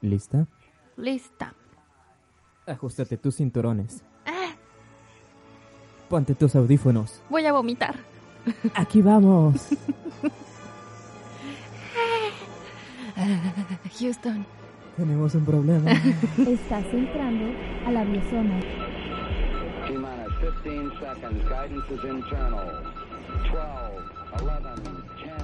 ¿Lista? Lista. Ajustate tus cinturones. Ah, Ponte tus audífonos. voy a vomitar. Aquí vamos. Houston. Tenemos un problema. Estás entrando a la biosona. T-minus 15 seconds. Guidance is internal. 12, 11, 10,